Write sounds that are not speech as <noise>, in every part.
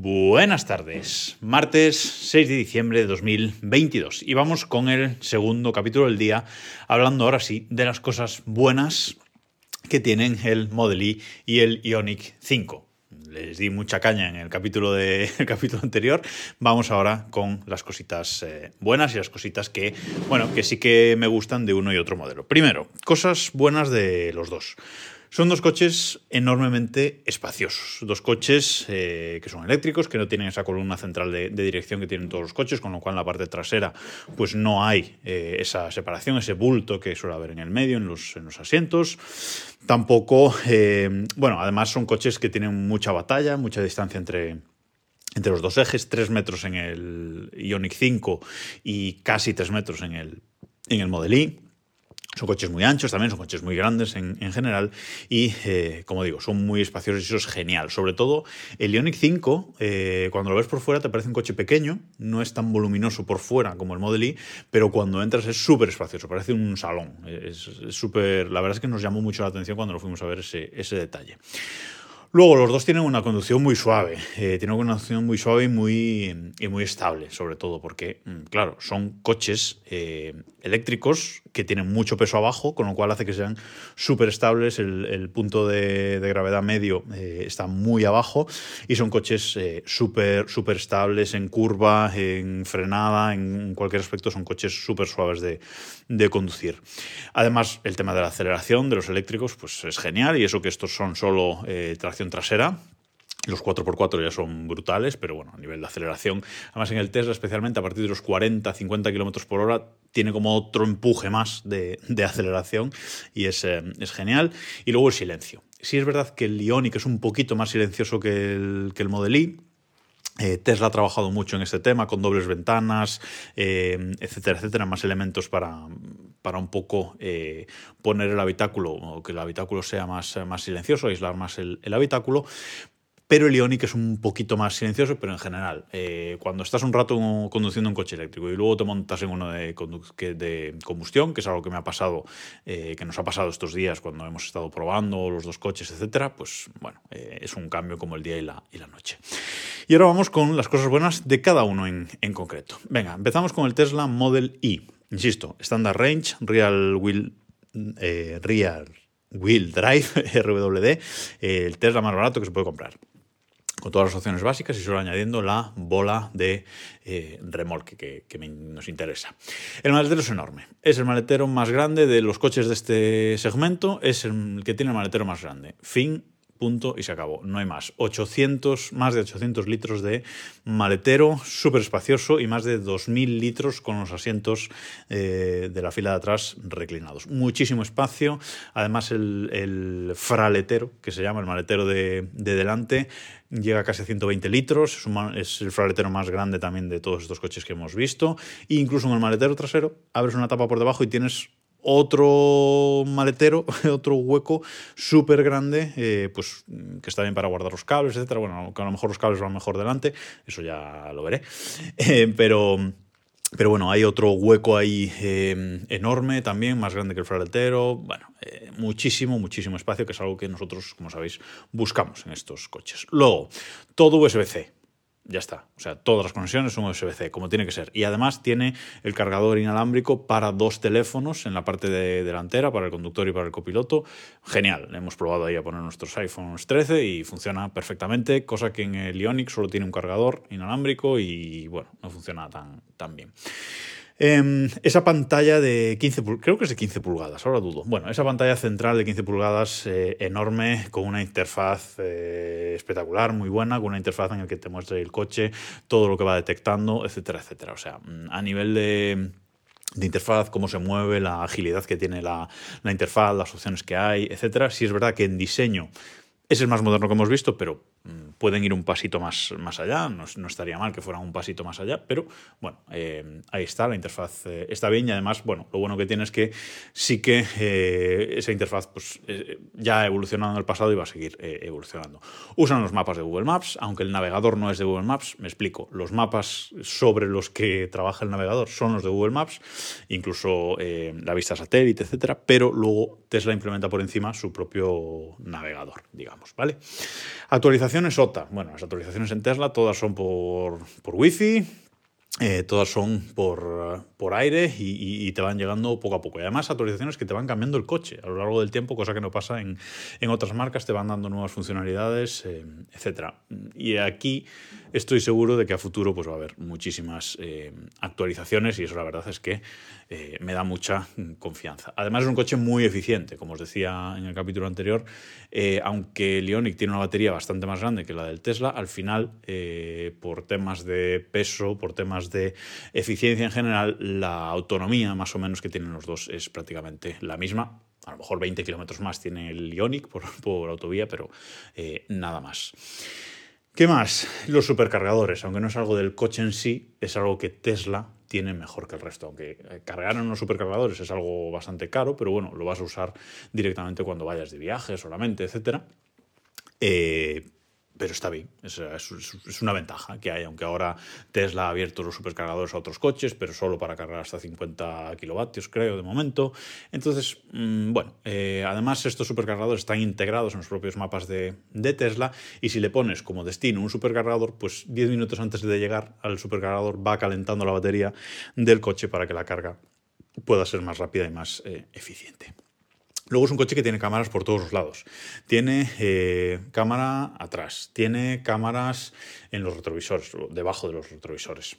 Buenas tardes, martes 6 de diciembre de 2022 y vamos con el segundo capítulo del día, hablando ahora sí de las cosas buenas que tienen el Model E y el Ionic 5. Les di mucha caña en el capítulo, <laughs> capítulo anterior, vamos ahora con las cositas eh, buenas y las cositas que, bueno, que sí que me gustan de uno y otro modelo. Primero, cosas buenas de los dos. Son dos coches enormemente espaciosos, dos coches eh, que son eléctricos, que no tienen esa columna central de, dirección que tienen todos los coches, con lo cual en la parte trasera pues no hay eh, esa separación, ese bulto que suele haber en el medio, en los, en los asientos. Tampoco, eh, bueno, además son coches que tienen mucha batalla, mucha distancia entre, entre los dos ejes, tres metros en el Ionic 5 y casi tres metros en el, en el Model E. Son coches muy anchos también, son coches muy grandes en, general y, eh, como digo, son muy espaciosos y eso es genial. Sobre todo el Ioniq 5, eh, cuando lo ves por fuera te parece un coche pequeño, no es tan voluminoso por fuera como el Model E, pero cuando entras es súper espacioso, parece un salón. Es súper, la verdad es que nos llamó mucho la atención cuando lo fuimos a ver ese, ese detalle. Luego, los dos tienen una conducción muy suave, eh, tienen una conducción muy suave y muy, y muy estable, sobre todo porque, mm, claro, son coches eh, eléctricos que tienen mucho peso abajo, con lo cual hace que sean súper estables, el, punto de, gravedad medio eh, está muy abajo y son coches súper súper estables en curva, en frenada, en cualquier aspecto, son coches súper suaves de, de conducir. Además, el tema de la aceleración de los eléctricos pues es genial y eso que estos son solo tracción trasera. Los 4x4 ya son brutales, pero bueno, a nivel de aceleración, además en el Tesla, especialmente a partir de los 40, 50 km por hora, tiene como otro empuje más de, aceleración y es, eh, es, genial. Y luego el silencio. Sí es verdad que el Ioniq es un poquito más silencioso que el, que el Model eh, Tesla ha trabajado mucho en este tema, con dobles ventanas, eh, etcétera, etcétera, más elementos para, para un poco eh, poner el habitáculo, o que el habitáculo sea más, más silencioso, aislar más el habitáculo, pero el Ioniq es un poquito más silencioso, pero en general, eh, cuando estás un rato conduciendo un coche eléctrico y luego te montas en uno de, combustión, que es algo que me ha pasado, eh, que nos ha pasado estos días cuando hemos estado probando los dos coches, etcétera, pues bueno, eh, es un cambio como el día y la, noche. Y ahora vamos con las cosas buenas de cada uno en, concreto. Venga, empezamos con el Tesla Model E. Insisto, Standard Range, Real Wheel, Real Wheel Drive, <laughs> RWD, el Tesla más barato que se puede comprar con todas las opciones básicas y solo añadiendo la bola de eh, remolque que, nos interesa. El maletero es enorme. Es el maletero más grande de los coches de este segmento. Es el que tiene el maletero más grande. Fin punto y se acabó. No hay más. 800, más de 800 litros de maletero súper espacioso y más de 2.000 litros con los asientos eh, de la fila de atrás reclinados. Muchísimo espacio. Además el, fraletero, que se llama el maletero de, delante, llega a casi 120 litros. Es, el fraletero más grande también de todos estos coches que hemos visto. E incluso en el maletero trasero abres una tapa por debajo y tienes otro maletero, <laughs> otro hueco súper grande, eh, pues que está bien para guardar los cables, etcétera. Bueno, que a lo mejor los cables van mejor delante, eso ya lo veré. <laughs> Eh, pero, pero bueno, hay otro hueco ahí eh, enorme también, más grande que el fraletero. Bueno, muchísimo, muchísimo espacio, que es algo que nosotros, como sabéis, buscamos en estos coches. Luego, todo USB-C ya está. O sea, todas las conexiones son USB-C, como tiene que ser. Y además tiene el cargador inalámbrico para dos teléfonos en la parte de delantera, para el conductor y para el copiloto. Genial. Hemos probado ahí a poner nuestros iPhones 13 y funciona perfectamente, cosa que en el Ioniq solo tiene un cargador inalámbrico y, bueno, no funciona tan, tan bien. Em, esa pantalla de 15 creo que es de 15 pulgadas, ahora dudo. Bueno, esa pantalla central de 15 pulgadas eh, enorme, con una interfaz eh, espectacular, muy buena, con una interfaz en la que te muestra el coche, todo lo que va detectando, etcétera, etcétera. O sea, mm, a nivel de de interfaz, cómo se mueve, la agilidad que tiene la, la interfaz, las opciones que hay, etcétera. Sí es verdad que en diseño es el más moderno que hemos visto, pero pueden ir un pasito más, más allá. No, estaría mal que fueran un pasito más allá, pero bueno, eh, ahí está, la interfaz eh, está bien y además, bueno, lo bueno que tiene es que sí que eh, esa interfaz pues, ya ha evolucionado en el pasado y va a seguir evolucionando. Usan los mapas de Google Maps, aunque el navegador no es de Google Maps, me explico, los mapas sobre los que trabaja el navegador son los de Google Maps, incluso la vista satélite, etcétera, pero luego Tesla implementa por encima su propio navegador, digamos, ¿vale? Actualización Bueno, las actualizaciones en Tesla todas son por, por Wi-Fi, eh, todas son por, por aire y, te van llegando poco a poco. Y además actualizaciones que te van cambiando el coche a lo largo del tiempo, cosa que no pasa en, en otras marcas, te van dando nuevas funcionalidades, eh, etc. Y aquí estoy seguro de que a futuro pues, va a haber muchísimas eh, actualizaciones y eso la verdad es que me da mucha confianza. Además es un coche muy eficiente, como os decía en el capítulo anterior, aunque el Ioniq tiene una batería bastante más grande que la del Tesla, al final por temas de peso, por temas de eficiencia en general, la autonomía más o menos que tienen los dos es prácticamente la misma. A lo mejor 20 kilómetros más tiene el Ionic por, por autovía, pero eh, nada más. ¿Qué más? Los supercargadores, aunque no es algo del coche en sí, es algo que Tesla tiene mejor que el resto. Aunque eh, cargar en unos supercargadores es algo bastante caro, pero bueno, lo vas a usar directamente cuando vayas de viaje solamente, etc. Eh, pero está bien, es, una ventaja que hay, aunque ahora Tesla ha abierto los supercargadores a otros coches, pero solo para cargar hasta 50 kilovatios, creo, de momento. Entonces, mm, bueno, eh, además estos supercargadores están integrados en los propios mapas de, de, Tesla y si le pones como destino un supercargador, pues 10 minutos antes de llegar al supercargador va calentando la batería del coche para que la carga pueda ser más rápida y más eh, eficiente. Luego es un coche que tiene cámaras por todos los lados. Tiene eh, cámara atrás, tiene cámaras en los retrovisores, debajo de los retrovisores.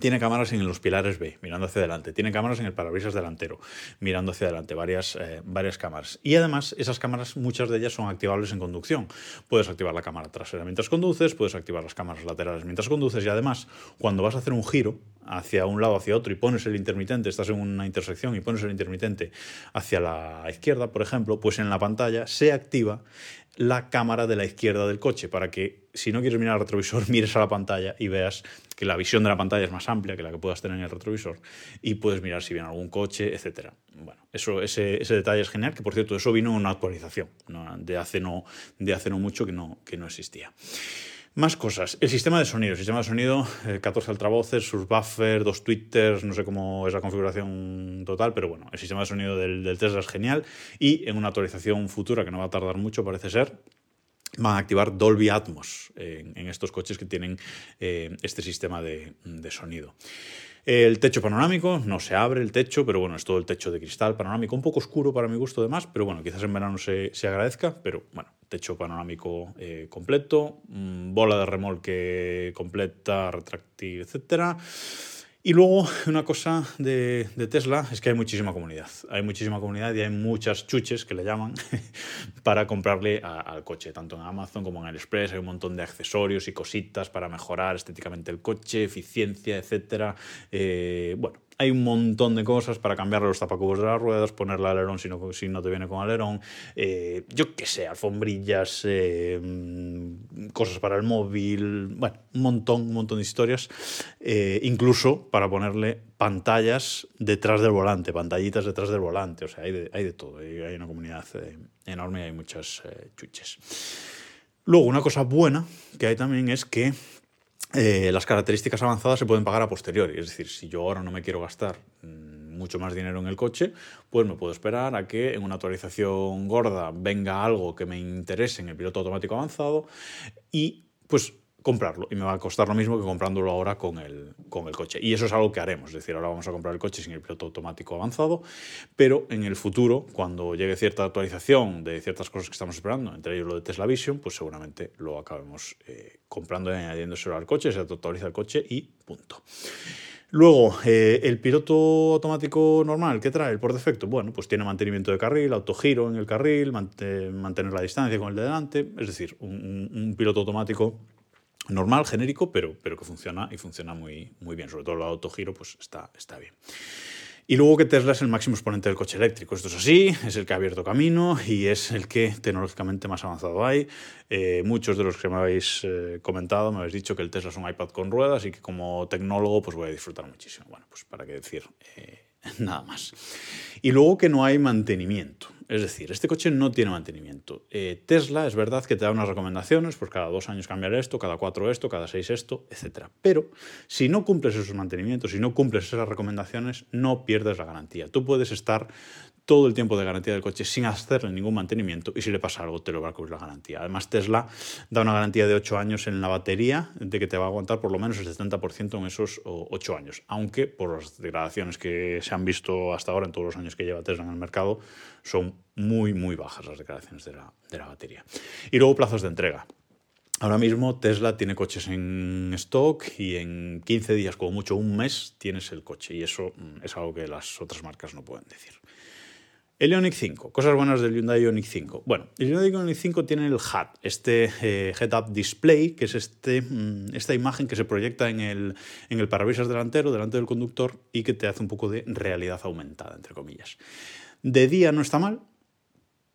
Tiene cámaras en los pilares B, mirando hacia adelante. Tiene cámaras en el parabrisas delantero, mirando hacia adelante, varias, eh, varias cámaras. Y además, esas cámaras, muchas de ellas son activables en conducción. Puedes activar la cámara trasera mientras conduces, puedes activar las cámaras laterales mientras conduces y además, cuando vas a hacer un giro hacia un lado, hacia otro y pones el intermitente, estás en una intersección y pones el intermitente hacia la izquierda, por ejemplo, pues en la pantalla se activa la cámara de la izquierda del coche para que si no quieres mirar al retrovisor <laughs> mires a la pantalla y veas que la visión de la pantalla es más amplia que la que puedas tener en el retrovisor y puedes mirar si viene algún coche, etc. Bueno, eso, ese, ese, detalle es genial, que por cierto eso vino en una actualización de, hace no, de hace no mucho que no, que no existía. Más cosas. El sistema de sonido. El sistema de sonido, 14 eh, altavoces, sus buffers, dos twitters, no sé cómo es la configuración total, pero bueno, el sistema de sonido del, Tesla es genial y en una actualización futura que no va a tardar mucho, parece ser, van a activar Dolby Atmos en, estos coches que tienen eh, este sistema de sonido. El techo panorámico, no se abre el techo, pero bueno, es todo el techo de cristal panorámico, un poco oscuro para mi gusto además, pero bueno, quizás en verano se, se agradezca, pero bueno, techo panorámico eh, completo, mm, bola de remolque completa, retráctil, etcétera. Y luego una cosa de, Tesla es que hay muchísima comunidad. Hay muchísima comunidad y hay muchas chuches que le llaman <laughs> para comprarle al coche, tanto en Amazon como en AliExpress. Hay un montón de accesorios y cositas para mejorar estéticamente el coche, eficiencia, etc. Eh, bueno, hay un montón de cosas para cambiarle los tapacubos de las ruedas, ponerle alerón si no, te viene con alerón, eh, yo qué sé, alfombrillas, eh, cosas para el móvil, bueno, un montón, un montón de historias, eh, incluso para ponerle pantallas detrás del volante, pantallitas detrás del volante, o sea, hay de, hay de todo, hay una comunidad enorme y hay muchas chuches. Luego, una cosa buena que hay también es que eh, las características avanzadas se pueden pagar a posteriori. Es decir, si yo ahora no me quiero gastar mm, mucho más dinero en el coche, pues me puedo esperar a que en una actualización gorda venga algo que me interese en el piloto automático avanzado y pues comprarlo y me va a costar lo mismo que comprándolo ahora con el, con el coche. Y eso es algo que haremos, es decir, ahora vamos a comprar el coche sin el piloto automático avanzado, pero en el futuro, cuando llegue cierta actualización de ciertas cosas que estamos esperando, entre ellos lo de Tesla Vision, pues seguramente lo acabemos eh, comprando y añadiéndoselo al coche, se actualiza el coche y punto. Luego, eh, el piloto automático normal, ¿qué trae por defecto? Bueno, pues tiene mantenimiento de carril, autogiro en el carril, mantener la distancia con el de delante, es decir, un, un piloto automático normal, genérico, pero, pero que funciona y funciona muy, muy bien. Sobre todo el autogiro, pues está, está bien. Y luego que Tesla es el máximo exponente del coche eléctrico. Esto es así, es el que ha abierto camino y es el que tecnológicamente más avanzado hay. Eh, muchos de los que me habéis eh, comentado me habéis dicho que el Tesla es un iPad con ruedas y que como tecnólogo pues voy a disfrutar muchísimo. Bueno, pues para qué decir eh, <laughs> nada más. Y luego que no hay mantenimiento. Es decir, este coche no tiene mantenimiento. Eh, Tesla es verdad que te da unas recomendaciones, pues cada dos años cambiar esto, cada cuatro esto, cada seis esto, etc. Pero si no cumples esos mantenimientos, si no cumples esas recomendaciones, no pierdes la garantía. Tú puedes estar todo el tiempo de garantía del coche sin hacerle ningún mantenimiento y si le pasa algo te lo va a cubrir la garantía. Además Tesla da una garantía de 8 años en la batería de que te va a aguantar por lo menos el 70% en esos 8 años, aunque por las degradaciones que se han visto hasta ahora en todos los años que lleva Tesla en el mercado son muy muy bajas las degradaciones de la, de la batería. Y luego plazos de entrega. Ahora mismo Tesla tiene coches en stock y en 15 días, como mucho un mes, tienes el coche. Y eso mm, es algo que las otras marcas no pueden decir. El Ioniq 5, cosas buenas del Hyundai Ioniq 5. Bueno, el Hyundai Ioniq 5 tiene el HUD, este eh, Head-Up Display, que es este, mm, esta imagen que se proyecta en el, en el parabrisas delantero, delante del conductor, y que te hace un poco de realidad aumentada, entre comillas. De día no está mal,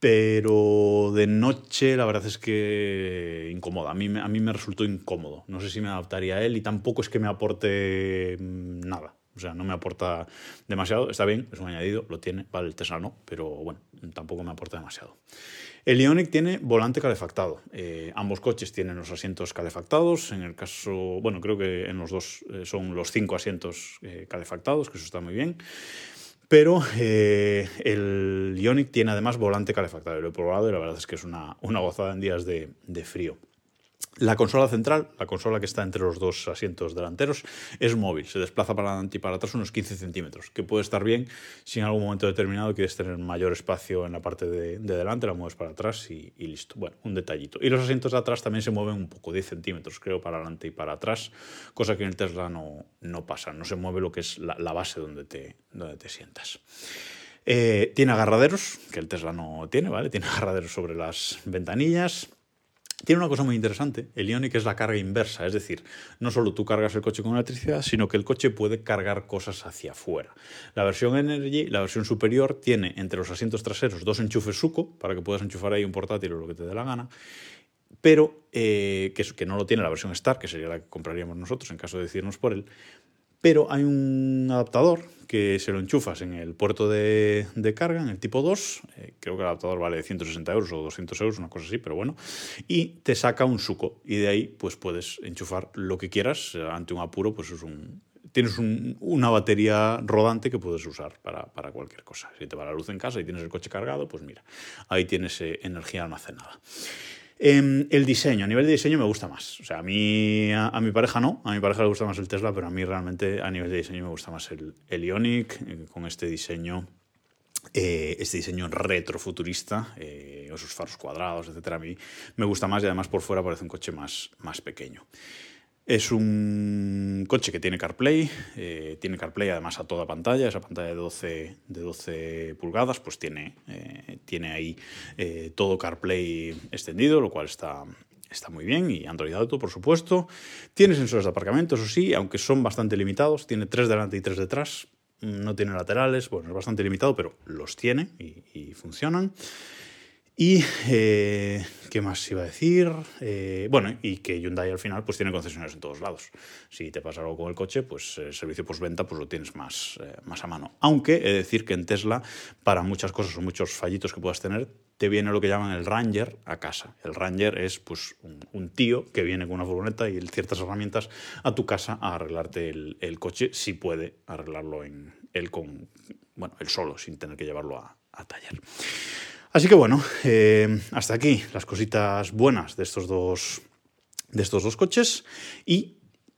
pero de noche la verdad es que incomoda. A mí, a mí me resultó incómodo. No sé si me adaptaría a él y tampoco es que me aporte mm, nada. O sea, no me aporta demasiado. Está bien, es un añadido, lo tiene. Vale, el Tesla no, pero bueno, tampoco me aporta demasiado. El Ionic tiene volante calefactado. Eh, ambos coches tienen los asientos calefactados. En el caso, bueno, creo que en los dos eh, son los cinco asientos eh, calefactados, que eso está muy bien. Pero el Ionic tiene además volante calefactado. Lo he probado y la verdad es que es una, una gozada en días de, de frío. La consola central, la consola que está entre los dos asientos delanteros, es móvil, se desplaza para adelante y para atrás unos 15 centímetros, que puede estar bien si en algún momento determinado quieres tener mayor espacio en la parte de, delante, la mueves para atrás y, listo. Bueno, un detallito. Y los asientos de atrás también se mueven un poco, 10 centímetros, creo, para adelante y para atrás, cosa que en el Tesla no, no pasa, no se mueve lo que es la, base donde te, donde te sientas. Eh, tiene agarraderos, que el Tesla no tiene, ¿vale? Tiene agarraderos sobre las ventanillas tiene una cosa muy interesante, el Ioniq es la carga inversa, es decir, no solo tú cargas el coche con electricidad, sino que el coche puede cargar cosas hacia afuera. La versión Energy, la versión superior, tiene entre los asientos traseros dos enchufes suco, para que puedas enchufar ahí un portátil o lo que te dé la gana, pero eh, que, no lo tiene la versión Star, que sería la que compraríamos nosotros en caso de decidirnos por él, pero hay un adaptador que se lo enchufas en el puerto de, carga, en el tipo 2, eh, creo que el adaptador vale 160 euros o 200 euros, una cosa así, pero bueno, y te saca un suco y de ahí pues puedes enchufar lo que quieras, ante un apuro pues es un, tienes una batería rodante que puedes usar para, para, cualquier cosa. Si te va la luz en casa y tienes el coche cargado, pues mira, ahí tienes eh, energía almacenada. Em, el diseño, a nivel de diseño me gusta más. O sea, a mí, a, mi pareja no, a mi pareja le gusta más el Tesla, pero a mí realmente a nivel de diseño me gusta más el, el Ionic, eh, con este diseño, eh, este diseño retrofuturista, eh, esos faros cuadrados, etc. A mí me gusta más y además por fuera parece un coche más, más pequeño. Es un coche que tiene CarPlay, eh, tiene CarPlay además a toda pantalla, esa pantalla de 12, de 12 pulgadas, pues tiene, eh, tiene ahí eh, todo CarPlay extendido, lo cual está, está muy bien, y Android Auto, por supuesto. Tiene sensores de aparcamiento, eso sí, aunque son bastante limitados, tiene tres delante y tres detrás, no tiene laterales, bueno, es bastante limitado, pero los tiene y funcionan. Y, eh, ¿qué más iba a decir? Eh, bueno, y que Hyundai al final pues tiene concesionarios en todos lados. Si te pasa algo con el coche, pues el servicio postventa pues lo tienes más, eh, más a mano. Aunque he de decir que en Tesla, para muchas cosas o muchos fallitos que puedas tener, te viene lo que llaman el Ranger a casa. El Ranger es pues un, tío que viene con una furgoneta y ciertas herramientas a tu casa a arreglarte el, el coche, si puede arreglarlo en él con, bueno, él solo, sin tener que llevarlo a, a taller. Así que bueno, eh, hasta aquí las cositas buenas de estos dos, de estos dos coches y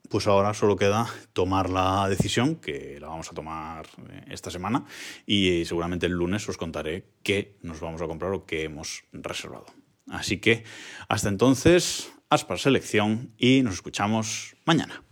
pues ahora solo queda tomar la decisión, que la vamos a tomar eh, esta semana, y seguramente el lunes os contaré qué nos vamos a comprar o qué hemos reservado. Así que hasta entonces, aspa selección y nos escuchamos mañana.